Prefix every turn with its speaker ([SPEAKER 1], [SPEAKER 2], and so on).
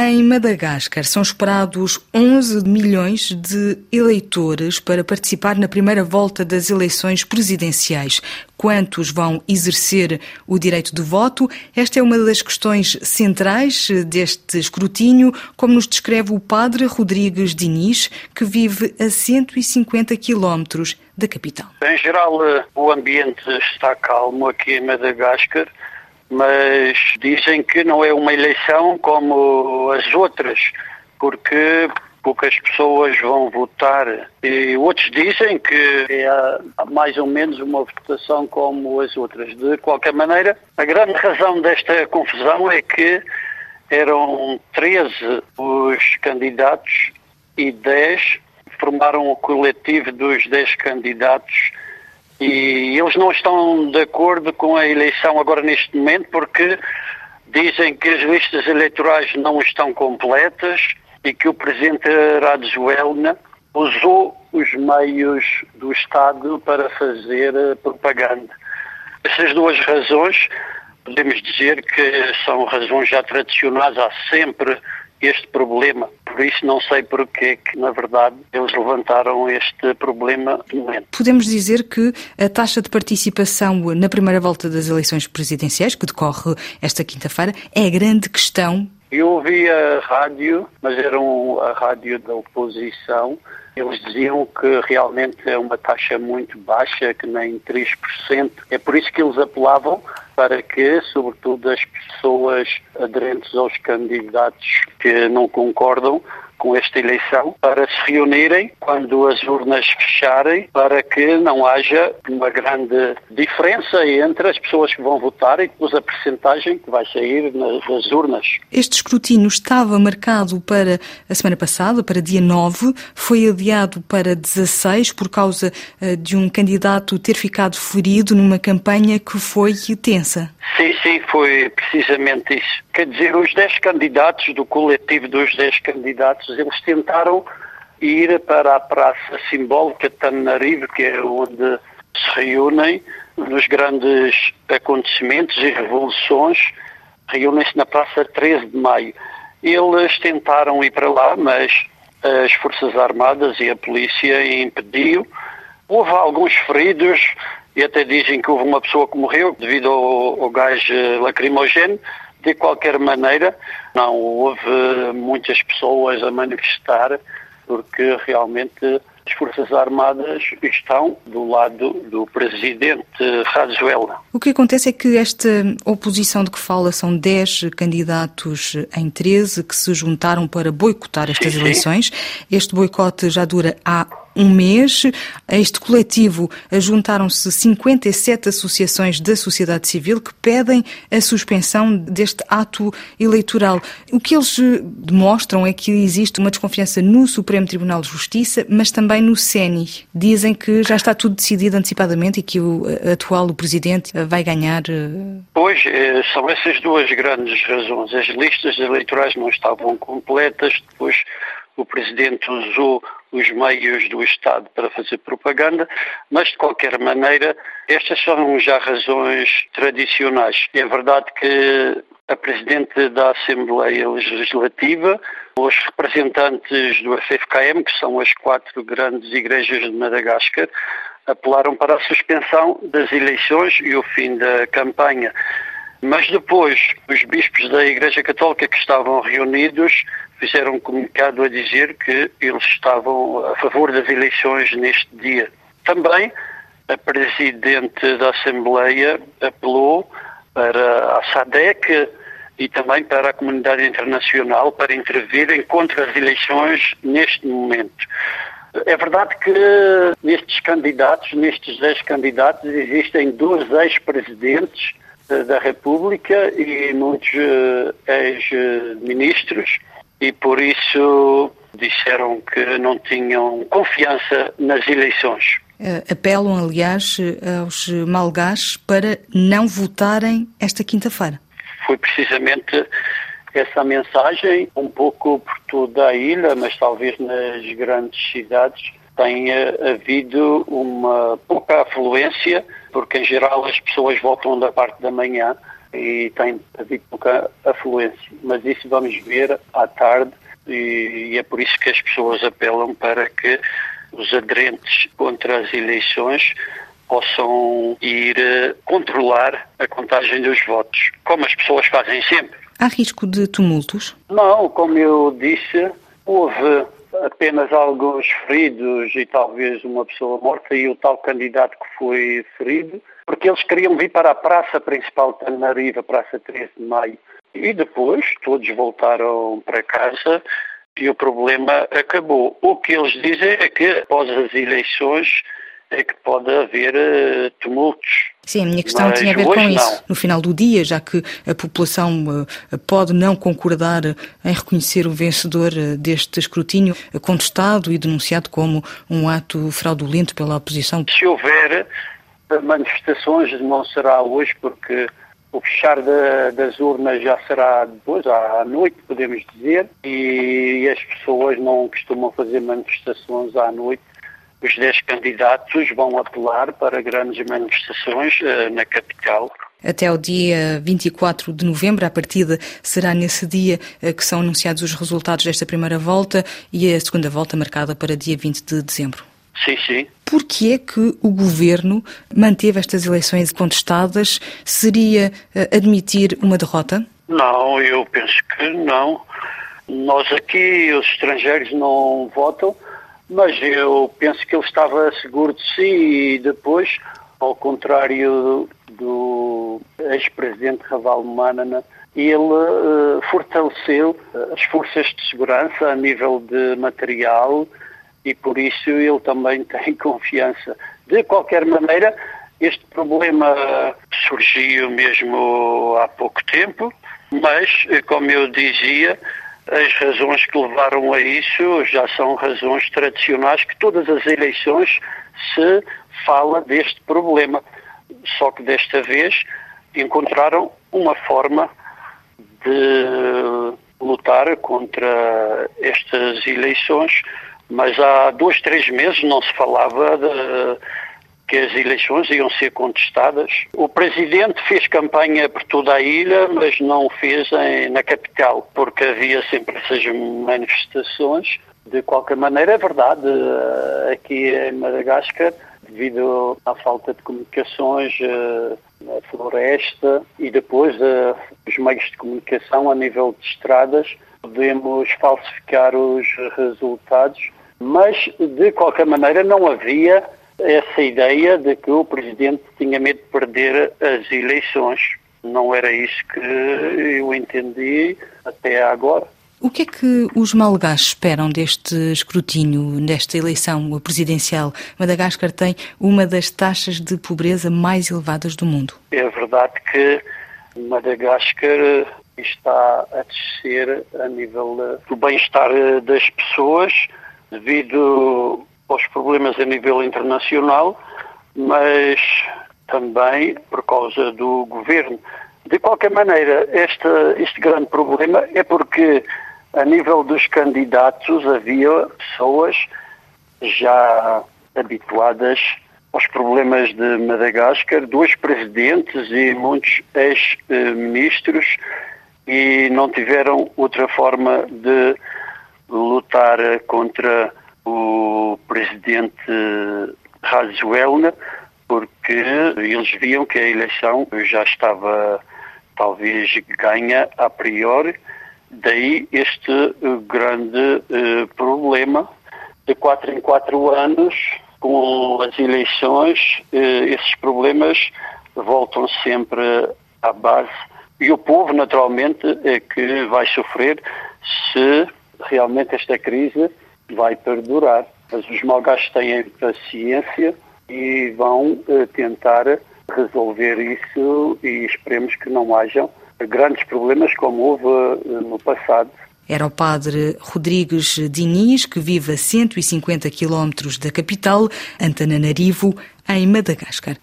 [SPEAKER 1] Em Madagascar são esperados 11 milhões de eleitores para participar na primeira volta das eleições presidenciais. Quantos vão exercer o direito de voto? Esta é uma das questões centrais deste escrutínio, como nos descreve o padre Rodrigues Diniz, que vive a 150 quilómetros da capital.
[SPEAKER 2] Em geral, o ambiente está calmo aqui em Madagascar mas dizem que não é uma eleição como as outras, porque poucas pessoas vão votar. E outros dizem que é mais ou menos uma votação como as outras. De qualquer maneira, a grande razão desta confusão é que eram 13 os candidatos e 10 formaram o coletivo dos 10 candidatos e eles não estão de acordo com a eleição agora neste momento porque dizem que as listas eleitorais não estão completas e que o presidente Rajoelina usou os meios do Estado para fazer propaganda. Essas duas razões, podemos dizer que são razões já tradicionais, há sempre este problema. Por isso não sei porquê que, na verdade, eles levantaram este problema.
[SPEAKER 1] Podemos dizer que a taxa de participação na primeira volta das eleições presidenciais, que decorre esta quinta-feira, é a grande questão.
[SPEAKER 2] Eu ouvi a rádio, mas era um, a rádio da oposição, eles diziam que realmente é uma taxa muito baixa, que nem 3%. É por isso que eles apelavam para que, sobretudo, as pessoas aderentes aos candidatos que não concordam com esta eleição para se reunirem quando as urnas fecharem para que não haja uma grande diferença entre as pessoas que vão votar e depois a percentagem que vai sair nas urnas.
[SPEAKER 1] Este escrutínio estava marcado para a semana passada, para dia 9, foi adiado para 16 por causa eh, de um candidato ter ficado ferido numa campanha que foi tensa.
[SPEAKER 2] Sim, sim, foi precisamente isso. Quer dizer, os 10 candidatos, do coletivo dos 10 candidatos, eles tentaram ir para a praça simbólica de Tananarive, que é onde se reúnem nos grandes acontecimentos e revoluções, reúnem-se na praça 13 de maio. Eles tentaram ir para lá, mas as Forças Armadas e a polícia impediu. Houve alguns feridos, e até dizem que houve uma pessoa que morreu devido ao, ao gás lacrimogéneo. De qualquer maneira, não houve muitas pessoas a manifestar, porque realmente as Forças Armadas estão do lado do presidente Razuela.
[SPEAKER 1] O que acontece é que esta oposição de que fala são 10 candidatos em 13 que se juntaram para boicotar estas sim, eleições. Sim. Este boicote já dura há um mês. A este coletivo juntaram-se 57 associações da sociedade civil que pedem a suspensão deste ato eleitoral. O que eles eh, demonstram é que existe uma desconfiança no Supremo Tribunal de Justiça, mas também no CENI. Dizem que já está tudo decidido antecipadamente e que o eh, atual o presidente eh, vai ganhar.
[SPEAKER 2] Pois, são essas duas grandes razões. As listas eleitorais não estavam completas, depois o presidente usou os meios do Estado para fazer propaganda, mas de qualquer maneira, estas são já razões tradicionais. É verdade que a Presidente da Assembleia Legislativa, os representantes do FFKM, que são as quatro grandes igrejas de Madagascar, apelaram para a suspensão das eleições e o fim da campanha. Mas depois, os bispos da Igreja Católica que estavam reunidos fizeram um comunicado a dizer que eles estavam a favor das eleições neste dia. Também a Presidente da Assembleia apelou para a SADEC e também para a comunidade internacional para intervirem contra as eleições neste momento. É verdade que nestes candidatos, nestes 10 candidatos, existem dois ex-presidentes da República e muitos eh, ex-ministros e por isso disseram que não tinham confiança nas eleições.
[SPEAKER 1] Eh, apelam, aliás, aos malgás para não votarem esta quinta-feira.
[SPEAKER 2] Foi precisamente essa mensagem, um pouco por toda a ilha, mas talvez nas grandes cidades, tenha havido uma pouca afluência, porque em geral as pessoas voltam da parte da manhã e tem havido pouca afluência. Mas isso vamos ver à tarde e, e é por isso que as pessoas apelam para que os aderentes contra as eleições possam ir eh, controlar a contagem dos votos, como as pessoas fazem sempre.
[SPEAKER 1] Há risco de tumultos?
[SPEAKER 2] Não, como eu disse, houve apenas alguns feridos e talvez uma pessoa morta e o tal candidato que foi ferido, porque eles queriam vir para a praça principal de Tanariva, Praça 13 de Maio. E depois todos voltaram para casa e o problema acabou. O que eles dizem é que após as eleições é que pode haver uh, tumultos.
[SPEAKER 1] Sim, a minha questão Mas tinha a ver com isso. Não. No final do dia, já que a população uh, pode não concordar em reconhecer o vencedor uh, deste escrutínio, contestado e denunciado como um ato fraudulento pela oposição.
[SPEAKER 2] Se houver manifestações, não será hoje, porque o fechar da, das urnas já será depois, à noite, podemos dizer, e as pessoas não costumam fazer manifestações à noite. Os 10 candidatos vão apelar para grandes manifestações uh, na capital.
[SPEAKER 1] Até o dia 24 de novembro, a partida será nesse dia uh, que são anunciados os resultados desta primeira volta e a segunda volta marcada para dia 20 de dezembro.
[SPEAKER 2] Sim, sim.
[SPEAKER 1] Por que é que o governo manteve estas eleições contestadas? Seria uh, admitir uma derrota?
[SPEAKER 2] Não, eu penso que não. Nós aqui, os estrangeiros, não votam, mas eu penso que ele estava seguro de si e depois, ao contrário do ex-presidente Raval Manana, ele uh, fortaleceu as forças de segurança a nível de material, e por isso ele também tem confiança. De qualquer maneira, este problema surgiu mesmo há pouco tempo, mas, como eu dizia, as razões que levaram a isso já são razões tradicionais que todas as eleições se fala deste problema. Só que desta vez encontraram uma forma de lutar contra estas eleições mas há dois, três meses não se falava de, que as eleições iam ser contestadas. O presidente fez campanha por toda a ilha, mas não fez em, na capital, porque havia sempre essas manifestações. De qualquer maneira, é verdade, eh, aqui em Madagascar, devido à falta de comunicações, eh, a floresta e depois eh, os meios de comunicação a nível de estradas, podemos falsificar os resultados mas de qualquer maneira não havia essa ideia de que o Presidente tinha medo de perder as eleições. Não era isso que eu entendi até agora.
[SPEAKER 1] O que é que os malgaches esperam deste escrutínio, desta eleição presidencial? Madagascar tem uma das taxas de pobreza mais elevadas do mundo.
[SPEAKER 2] É verdade que Madagascar está a descer a nível do bem-estar das pessoas, devido aos problemas a nível internacional, mas também por causa do governo. De qualquer maneira, este, este grande problema é porque, a nível dos candidatos, havia pessoas já habituadas aos problemas de Madagascar, dois presidentes e muitos ex-ministros, e não tiveram outra forma de lutar contra o presidente Razuelna, porque eles viam que a eleição já estava talvez ganha a priori, daí este grande uh, problema de quatro em quatro anos, com as eleições, esses problemas voltam sempre à base. E o povo, naturalmente, é que vai sofrer se realmente esta crise vai perdurar. Mas os malgaches têm paciência e vão uh, tentar resolver isso e esperemos que não hajam grandes problemas como houve uh, no passado.
[SPEAKER 1] Era o padre Rodrigues Diniz, que vive a 150 quilómetros da capital, Antananarivo, em Madagascar.